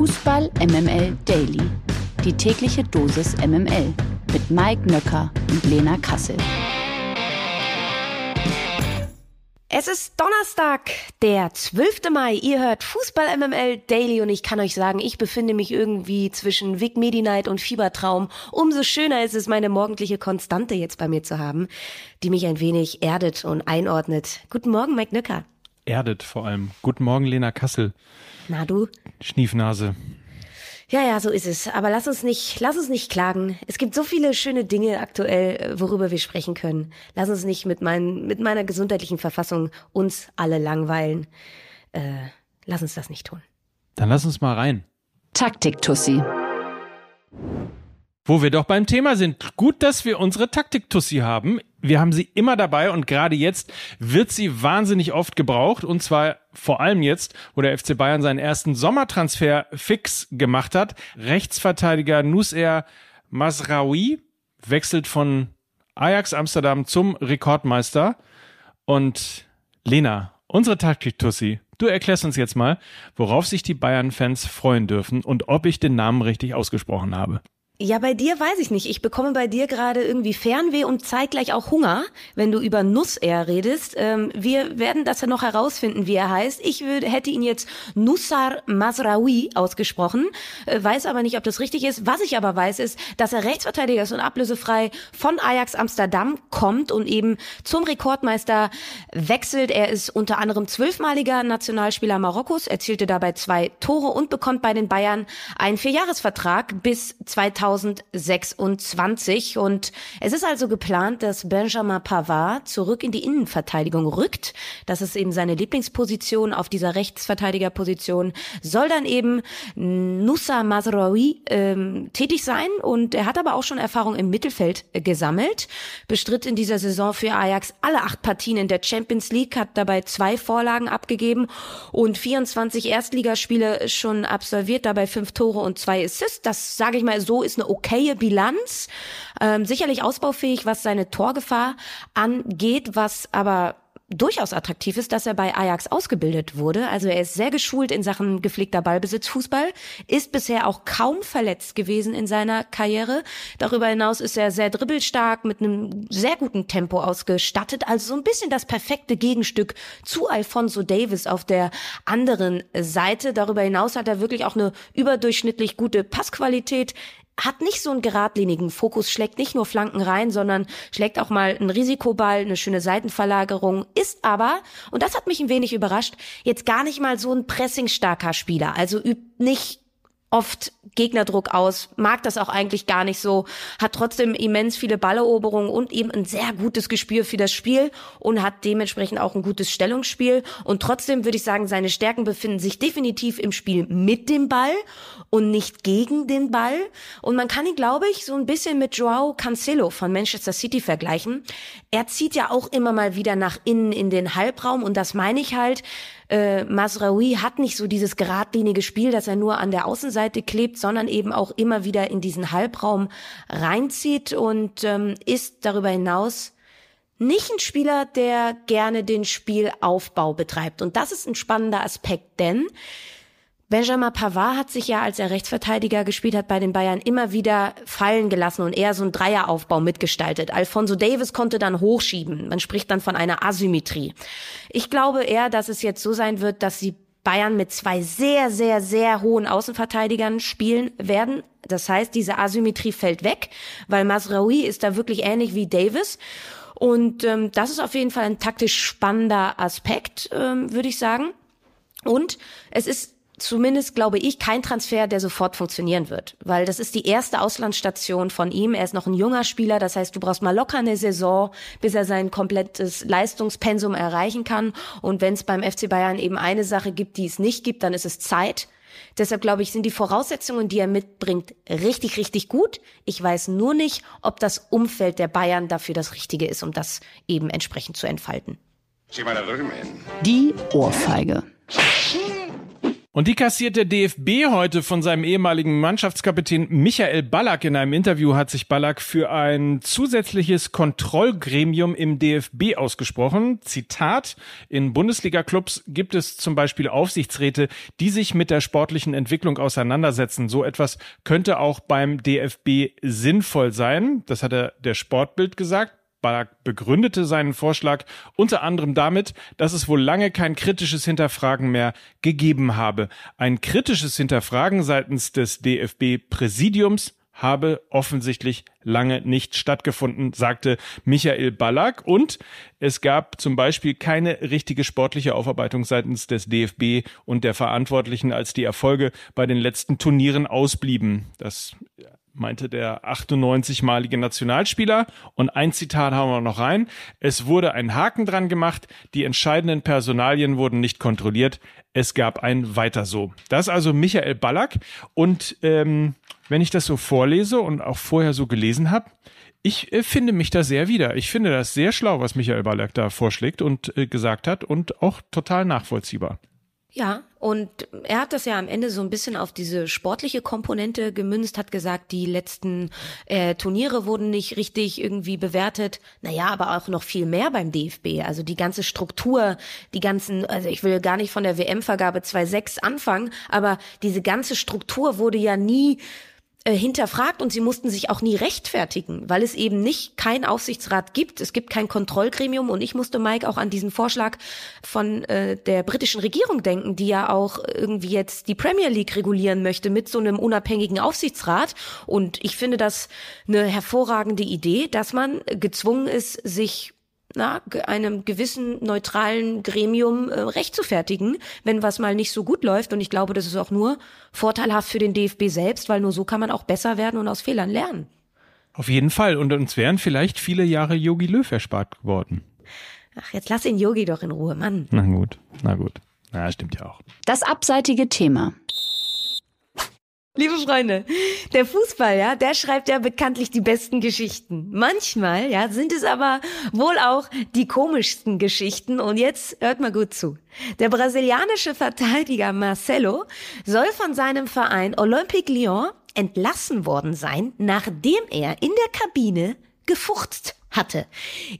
Fußball MML Daily. Die tägliche Dosis MML mit Mike Nöcker und Lena Kassel. Es ist Donnerstag, der 12. Mai. Ihr hört Fußball MML Daily und ich kann euch sagen, ich befinde mich irgendwie zwischen Vic Medi Night und Fiebertraum. Umso schöner ist es, meine morgendliche Konstante jetzt bei mir zu haben, die mich ein wenig erdet und einordnet. Guten Morgen, Mike Nöcker. Erdet vor allem. Guten Morgen, Lena Kassel. Na du? Schniefnase. Ja, ja, so ist es. Aber lass uns nicht, lass uns nicht klagen. Es gibt so viele schöne Dinge aktuell, worüber wir sprechen können. Lass uns nicht mit, mein, mit meiner gesundheitlichen Verfassung uns alle langweilen. Äh, lass uns das nicht tun. Dann lass uns mal rein. Taktik-Tussi. Wo wir doch beim Thema sind. Gut, dass wir unsere Taktik-Tussi haben. Wir haben sie immer dabei und gerade jetzt wird sie wahnsinnig oft gebraucht. Und zwar vor allem jetzt, wo der FC Bayern seinen ersten Sommertransfer fix gemacht hat. Rechtsverteidiger Nusser Masraoui wechselt von Ajax Amsterdam zum Rekordmeister. Und Lena, unsere Taktik-Tussi, du erklärst uns jetzt mal, worauf sich die Bayern-Fans freuen dürfen und ob ich den Namen richtig ausgesprochen habe. Ja, bei dir weiß ich nicht. Ich bekomme bei dir gerade irgendwie Fernweh und zeitgleich auch Hunger, wenn du über Nusser redest. Ähm, wir werden das ja noch herausfinden, wie er heißt. Ich würde, hätte ihn jetzt Nussar Masraoui ausgesprochen, äh, weiß aber nicht, ob das richtig ist. Was ich aber weiß, ist, dass er Rechtsverteidiger ist und ablösefrei von Ajax Amsterdam kommt und eben zum Rekordmeister wechselt. Er ist unter anderem zwölfmaliger Nationalspieler Marokkos, erzielte dabei zwei Tore und bekommt bei den Bayern einen Vierjahresvertrag bis 2000 2026. Und es ist also geplant, dass Benjamin Pavard zurück in die Innenverteidigung rückt. Das ist eben seine Lieblingsposition auf dieser Rechtsverteidigerposition. Soll dann eben Nusa Mazraoui ähm, tätig sein. Und er hat aber auch schon Erfahrung im Mittelfeld äh, gesammelt. Bestritt in dieser Saison für Ajax alle acht Partien in der Champions League, hat dabei zwei Vorlagen abgegeben und 24 Erstligaspiele schon absolviert, dabei fünf Tore und zwei Assists. Das sage ich mal, so ist eine okaye Bilanz. Ähm, sicherlich ausbaufähig, was seine Torgefahr angeht, was aber durchaus attraktiv ist, dass er bei Ajax ausgebildet wurde. Also er ist sehr geschult in Sachen gepflegter Ballbesitzfußball, ist bisher auch kaum verletzt gewesen in seiner Karriere. Darüber hinaus ist er sehr dribbelstark, mit einem sehr guten Tempo ausgestattet. Also so ein bisschen das perfekte Gegenstück zu Alfonso Davis auf der anderen Seite. Darüber hinaus hat er wirklich auch eine überdurchschnittlich gute Passqualität hat nicht so einen geradlinigen Fokus, schlägt nicht nur Flanken rein, sondern schlägt auch mal einen Risikoball, eine schöne Seitenverlagerung, ist aber, und das hat mich ein wenig überrascht, jetzt gar nicht mal so ein pressingstarker Spieler. Also übt nicht oft Gegnerdruck aus, mag das auch eigentlich gar nicht so, hat trotzdem immens viele Balleroberungen und eben ein sehr gutes Gespür für das Spiel und hat dementsprechend auch ein gutes Stellungsspiel. Und trotzdem würde ich sagen, seine Stärken befinden sich definitiv im Spiel mit dem Ball und nicht gegen den Ball. Und man kann ihn, glaube ich, so ein bisschen mit Joao Cancelo von Manchester City vergleichen. Er zieht ja auch immer mal wieder nach innen in den Halbraum und das meine ich halt, äh, Masraoui hat nicht so dieses geradlinige Spiel, dass er nur an der Außenseite klebt, sondern eben auch immer wieder in diesen Halbraum reinzieht und ähm, ist darüber hinaus nicht ein Spieler, der gerne den Spielaufbau betreibt. Und das ist ein spannender Aspekt, denn Benjamin Pavard hat sich ja, als er Rechtsverteidiger gespielt hat bei den Bayern, immer wieder fallen gelassen und eher so einen Dreieraufbau mitgestaltet. Alfonso Davis konnte dann hochschieben. Man spricht dann von einer Asymmetrie. Ich glaube eher, dass es jetzt so sein wird, dass sie Bayern mit zwei sehr, sehr, sehr hohen Außenverteidigern spielen werden. Das heißt, diese Asymmetrie fällt weg, weil Masraoui ist da wirklich ähnlich wie Davis. Und ähm, das ist auf jeden Fall ein taktisch spannender Aspekt, ähm, würde ich sagen. Und es ist zumindest glaube ich kein Transfer, der sofort funktionieren wird, weil das ist die erste Auslandsstation von ihm. Er ist noch ein junger Spieler, das heißt, du brauchst mal locker eine Saison, bis er sein komplettes Leistungspensum erreichen kann. Und wenn es beim FC Bayern eben eine Sache gibt, die es nicht gibt, dann ist es Zeit. Deshalb glaube ich, sind die Voraussetzungen, die er mitbringt, richtig, richtig gut. Ich weiß nur nicht, ob das Umfeld der Bayern dafür das Richtige ist, um das eben entsprechend zu entfalten. Die Ohrfeige. Und die kassiert der DFB heute von seinem ehemaligen Mannschaftskapitän Michael Ballack. In einem Interview hat sich Ballack für ein zusätzliches Kontrollgremium im DFB ausgesprochen. Zitat, in Bundesliga-Clubs gibt es zum Beispiel Aufsichtsräte, die sich mit der sportlichen Entwicklung auseinandersetzen. So etwas könnte auch beim DFB sinnvoll sein. Das hat er der Sportbild gesagt. Ballack begründete seinen Vorschlag unter anderem damit, dass es wohl lange kein kritisches Hinterfragen mehr gegeben habe. Ein kritisches Hinterfragen seitens des DFB-Präsidiums habe offensichtlich lange nicht stattgefunden, sagte Michael Ballack. Und es gab zum Beispiel keine richtige sportliche Aufarbeitung seitens des DFB und der Verantwortlichen, als die Erfolge bei den letzten Turnieren ausblieben. Das meinte der 98-malige Nationalspieler. Und ein Zitat haben wir noch rein. Es wurde ein Haken dran gemacht. Die entscheidenden Personalien wurden nicht kontrolliert. Es gab ein Weiter so. Das ist also Michael Ballack. Und ähm, wenn ich das so vorlese und auch vorher so gelesen habe, ich äh, finde mich da sehr wieder. Ich finde das sehr schlau, was Michael Ballack da vorschlägt und äh, gesagt hat und auch total nachvollziehbar. Ja, und er hat das ja am Ende so ein bisschen auf diese sportliche Komponente gemünzt, hat gesagt, die letzten äh, Turniere wurden nicht richtig irgendwie bewertet. Naja, aber auch noch viel mehr beim DFB. Also die ganze Struktur, die ganzen, also ich will gar nicht von der WM-Vergabe 2.6 anfangen, aber diese ganze Struktur wurde ja nie äh, hinterfragt und sie mussten sich auch nie rechtfertigen, weil es eben nicht kein Aufsichtsrat gibt, es gibt kein Kontrollgremium und ich musste Mike auch an diesen Vorschlag von äh, der britischen Regierung denken, die ja auch irgendwie jetzt die Premier League regulieren möchte mit so einem unabhängigen Aufsichtsrat. Und ich finde das eine hervorragende Idee, dass man gezwungen ist, sich na, einem gewissen neutralen Gremium äh, recht zu fertigen, wenn was mal nicht so gut läuft. Und ich glaube, das ist auch nur vorteilhaft für den DFB selbst, weil nur so kann man auch besser werden und aus Fehlern lernen. Auf jeden Fall. Und uns wären vielleicht viele Jahre Yogi Löw erspart geworden. Ach, jetzt lass den Yogi doch in Ruhe, Mann. Na gut, na gut. Na, stimmt ja auch. Das abseitige Thema. Liebe Freunde, der Fußball, ja, der schreibt ja bekanntlich die besten Geschichten. Manchmal, ja, sind es aber wohl auch die komischsten Geschichten. Und jetzt hört mal gut zu. Der brasilianische Verteidiger Marcelo soll von seinem Verein Olympique Lyon entlassen worden sein, nachdem er in der Kabine gefurzt hatte.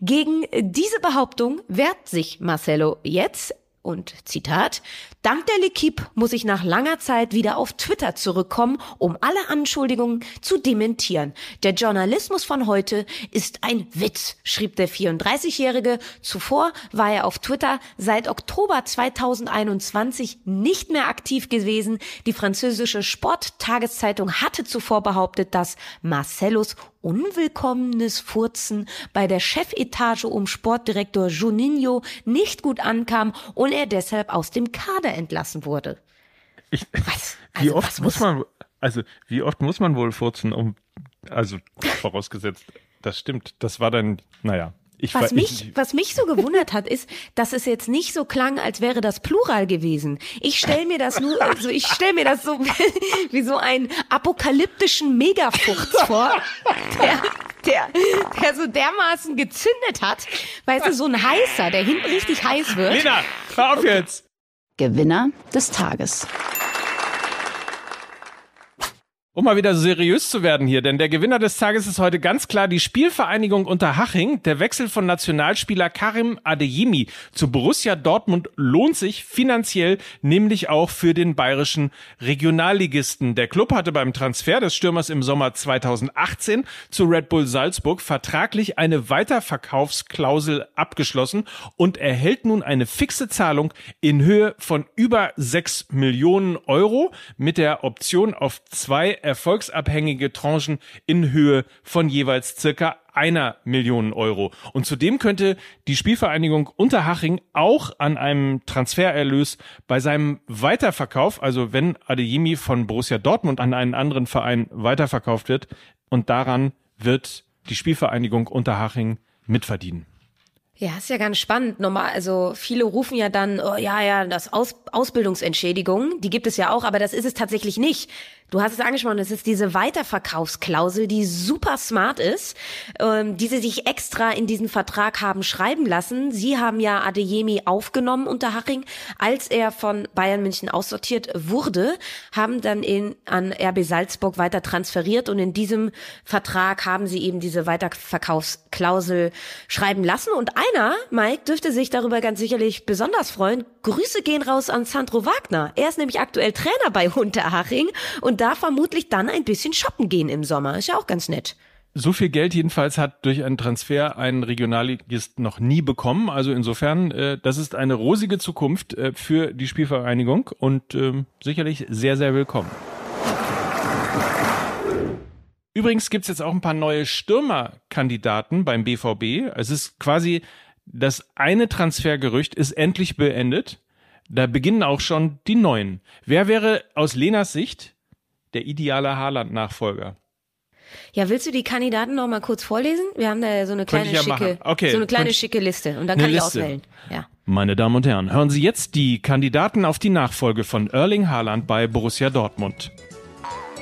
Gegen diese Behauptung wehrt sich Marcelo jetzt und Zitat, dank der L'Equipe muss ich nach langer Zeit wieder auf Twitter zurückkommen, um alle Anschuldigungen zu dementieren. Der Journalismus von heute ist ein Witz, schrieb der 34-Jährige. Zuvor war er auf Twitter seit Oktober 2021 nicht mehr aktiv gewesen. Die französische Sporttageszeitung hatte zuvor behauptet, dass Marcellus unwillkommenes Furzen bei der Chefetage um Sportdirektor Juninho nicht gut ankam und er deshalb aus dem Kader entlassen wurde. Ich, was? Also, wie oft muss man, also wie oft muss man wohl furzen, um, also vorausgesetzt, das stimmt, das war dann, naja, ich was, mich, ich, was mich so gewundert hat, ist, dass es jetzt nicht so klang, als wäre das Plural gewesen. Ich stelle mir das nur, also ich stelle mir das so wie so einen apokalyptischen Megafurz vor, der, der, der so dermaßen gezündet hat. Weißt du, so ein heißer, der hinten richtig heiß wird. Lena, hör auf jetzt! Gewinner des Tages. Um mal wieder seriös zu werden hier, denn der Gewinner des Tages ist heute ganz klar die Spielvereinigung Unterhaching. Der Wechsel von Nationalspieler Karim Adeyemi zu Borussia Dortmund lohnt sich finanziell, nämlich auch für den bayerischen Regionalligisten. Der Club hatte beim Transfer des Stürmers im Sommer 2018 zu Red Bull Salzburg vertraglich eine Weiterverkaufsklausel abgeschlossen und erhält nun eine fixe Zahlung in Höhe von über 6 Millionen Euro mit der Option auf zwei erfolgsabhängige Tranchen in Höhe von jeweils circa einer Million Euro. Und zudem könnte die Spielvereinigung Unterhaching auch an einem Transfererlös bei seinem Weiterverkauf, also wenn Adeyemi von Borussia Dortmund an einen anderen Verein weiterverkauft wird, und daran wird die Spielvereinigung Unterhaching mitverdienen. Ja, ist ja ganz spannend. Normal, also viele rufen ja dann, oh ja, ja, das Aus Ausbildungsentschädigung, die gibt es ja auch, aber das ist es tatsächlich nicht. Du hast es angesprochen, es ist diese Weiterverkaufsklausel, die super smart ist, ähm, die sie sich extra in diesen Vertrag haben schreiben lassen. Sie haben ja Adeyemi aufgenommen unter Haching, als er von Bayern München aussortiert wurde, haben dann in, an RB Salzburg weiter transferiert und in diesem Vertrag haben sie eben diese Weiterverkaufsklausel schreiben lassen und einer, Mike, dürfte sich darüber ganz sicherlich besonders freuen. Grüße gehen raus an Sandro Wagner. Er ist nämlich aktuell Trainer bei Unterhaching und darf vermutlich dann ein bisschen shoppen gehen im Sommer. Ist ja auch ganz nett. So viel Geld jedenfalls hat durch einen Transfer ein Regionalligist noch nie bekommen. Also insofern, äh, das ist eine rosige Zukunft äh, für die Spielvereinigung und äh, sicherlich sehr, sehr willkommen. Übrigens gibt's jetzt auch ein paar neue Stürmerkandidaten beim BVB. Es ist quasi das eine Transfergerücht ist endlich beendet. Da beginnen auch schon die neuen. Wer wäre aus Lenas Sicht der ideale Haaland-Nachfolger? Ja, willst du die Kandidaten noch mal kurz vorlesen? Wir haben da so eine kleine ja schicke, okay. so eine kleine schicke Liste und dann kann ich auswählen. Ja. Meine Damen und Herren, hören Sie jetzt die Kandidaten auf die Nachfolge von Erling Haaland bei Borussia Dortmund.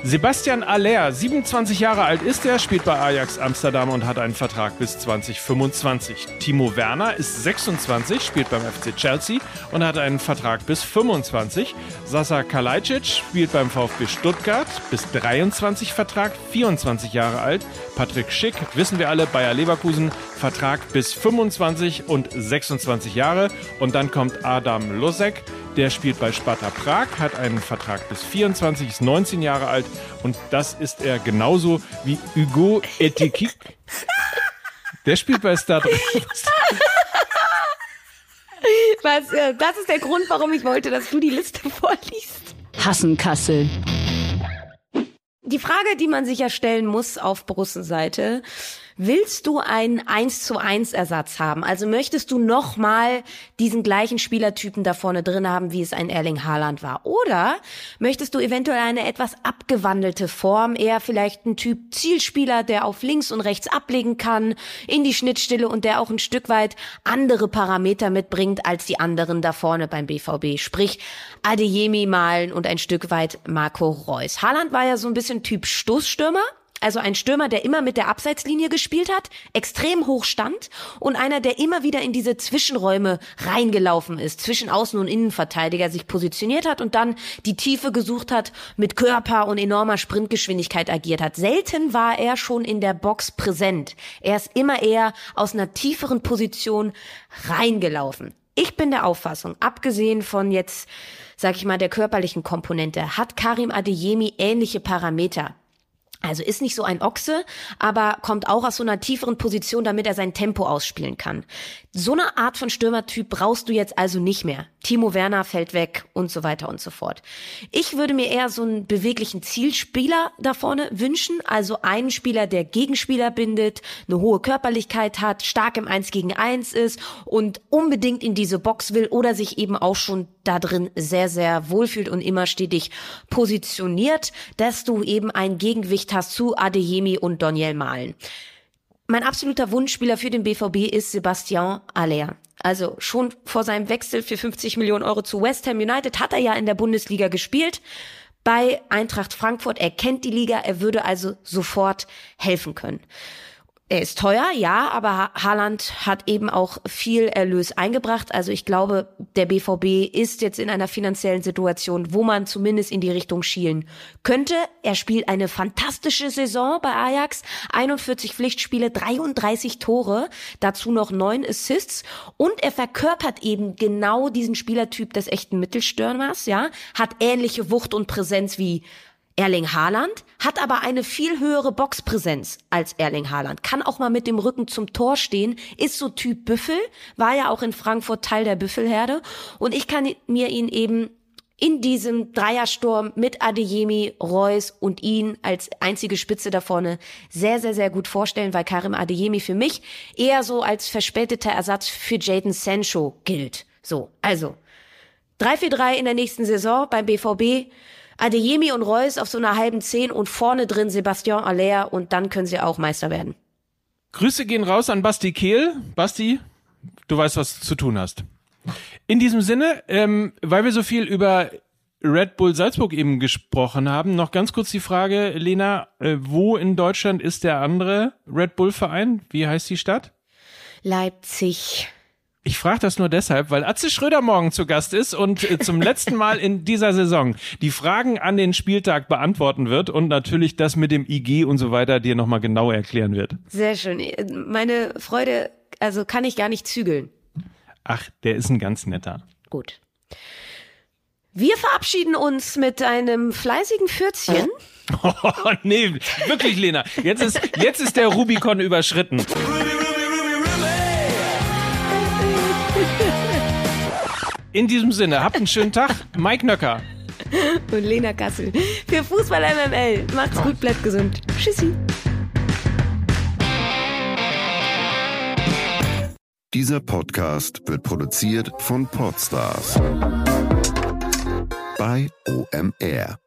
Sebastian Aller, 27 Jahre alt ist er, spielt bei Ajax Amsterdam und hat einen Vertrag bis 2025. Timo Werner ist 26, spielt beim FC Chelsea und hat einen Vertrag bis 25. Sasa Kalajdzic spielt beim VfB Stuttgart, bis 23 Vertrag, 24 Jahre alt. Patrick Schick, wissen wir alle, Bayer Leverkusen, Vertrag bis 25 und 26 Jahre. Und dann kommt Adam Losek, der spielt bei Sparta Prag, hat einen Vertrag bis 24, ist 19 Jahre alt und das ist er genauso wie Hugo Etikik. Der spielt bei Star Was, äh, das ist der Grund, warum ich wollte, dass du die Liste vorliest. Hassenkassel. Die Frage, die man sich ja stellen muss auf Brussenseite, Willst du einen 1 zu 1 Ersatz haben? Also möchtest du nochmal diesen gleichen Spielertypen da vorne drin haben, wie es ein Erling Haaland war? Oder möchtest du eventuell eine etwas abgewandelte Form, eher vielleicht ein Typ Zielspieler, der auf links und rechts ablegen kann, in die Schnittstelle und der auch ein Stück weit andere Parameter mitbringt als die anderen da vorne beim BVB? Sprich, Adeyemi malen und ein Stück weit Marco Reus. Haaland war ja so ein bisschen Typ Stoßstürmer, also ein Stürmer, der immer mit der Abseitslinie gespielt hat, extrem hoch stand und einer, der immer wieder in diese Zwischenräume reingelaufen ist, zwischen Außen- und Innenverteidiger sich positioniert hat und dann die Tiefe gesucht hat, mit Körper und enormer Sprintgeschwindigkeit agiert hat. Selten war er schon in der Box präsent. Er ist immer eher aus einer tieferen Position reingelaufen. Ich bin der Auffassung, abgesehen von jetzt, sag ich mal, der körperlichen Komponente, hat Karim Adeyemi ähnliche Parameter. Also ist nicht so ein Ochse, aber kommt auch aus so einer tieferen Position, damit er sein Tempo ausspielen kann. So eine Art von Stürmertyp brauchst du jetzt also nicht mehr. Timo Werner fällt weg und so weiter und so fort. Ich würde mir eher so einen beweglichen Zielspieler da vorne wünschen, also einen Spieler, der Gegenspieler bindet, eine hohe Körperlichkeit hat, stark im 1 gegen 1 ist und unbedingt in diese Box will oder sich eben auch schon da drin sehr, sehr wohlfühlt und immer stetig positioniert, dass du eben ein Gegengewicht hast zu Adeyemi und Daniel Malen. Mein absoluter Wunschspieler für den BVB ist Sebastian Aller. Also schon vor seinem Wechsel für 50 Millionen Euro zu West Ham United hat er ja in der Bundesliga gespielt. Bei Eintracht Frankfurt, er kennt die Liga, er würde also sofort helfen können. Er ist teuer, ja, aber Haaland hat eben auch viel Erlös eingebracht. Also ich glaube, der BVB ist jetzt in einer finanziellen Situation, wo man zumindest in die Richtung schielen könnte. Er spielt eine fantastische Saison bei Ajax. 41 Pflichtspiele, 33 Tore, dazu noch neun Assists. Und er verkörpert eben genau diesen Spielertyp des echten Mittelstürmers, ja. Hat ähnliche Wucht und Präsenz wie Erling Haaland hat aber eine viel höhere Boxpräsenz als Erling Haaland, kann auch mal mit dem Rücken zum Tor stehen, ist so Typ Büffel, war ja auch in Frankfurt Teil der Büffelherde. Und ich kann mir ihn eben in diesem Dreiersturm mit Adeyemi, Reus und ihn als einzige Spitze da vorne sehr, sehr, sehr gut vorstellen, weil Karim Adeyemi für mich eher so als verspäteter Ersatz für Jaden Sancho gilt. So, also 3-4-3 in der nächsten Saison beim BVB Adeyemi und Reus auf so einer halben Zehn und vorne drin Sebastian Aller und dann können sie auch Meister werden. Grüße gehen raus an Basti Kehl. Basti, Du weißt, was du zu tun hast. In diesem Sinne, ähm, weil wir so viel über Red Bull Salzburg eben gesprochen haben, noch ganz kurz die Frage, Lena, äh, wo in Deutschland ist der andere Red Bull Verein? Wie heißt die Stadt? Leipzig. Ich frage das nur deshalb, weil Atze Schröder morgen zu Gast ist und äh, zum letzten Mal in dieser Saison die Fragen an den Spieltag beantworten wird und natürlich das mit dem IG und so weiter dir nochmal genau erklären wird. Sehr schön. Meine Freude, also kann ich gar nicht zügeln. Ach, der ist ein ganz netter. Gut. Wir verabschieden uns mit einem fleißigen Fürzchen. Oh, nee, wirklich, Lena. Jetzt ist, jetzt ist der Rubikon überschritten. In diesem Sinne, habt einen schönen Tag. Mike Nöcker. Und Lena Kassel. Für Fußball MML. Macht's gut, bleibt gesund. Tschüssi. Dieser Podcast wird produziert von Podstars bei OMR.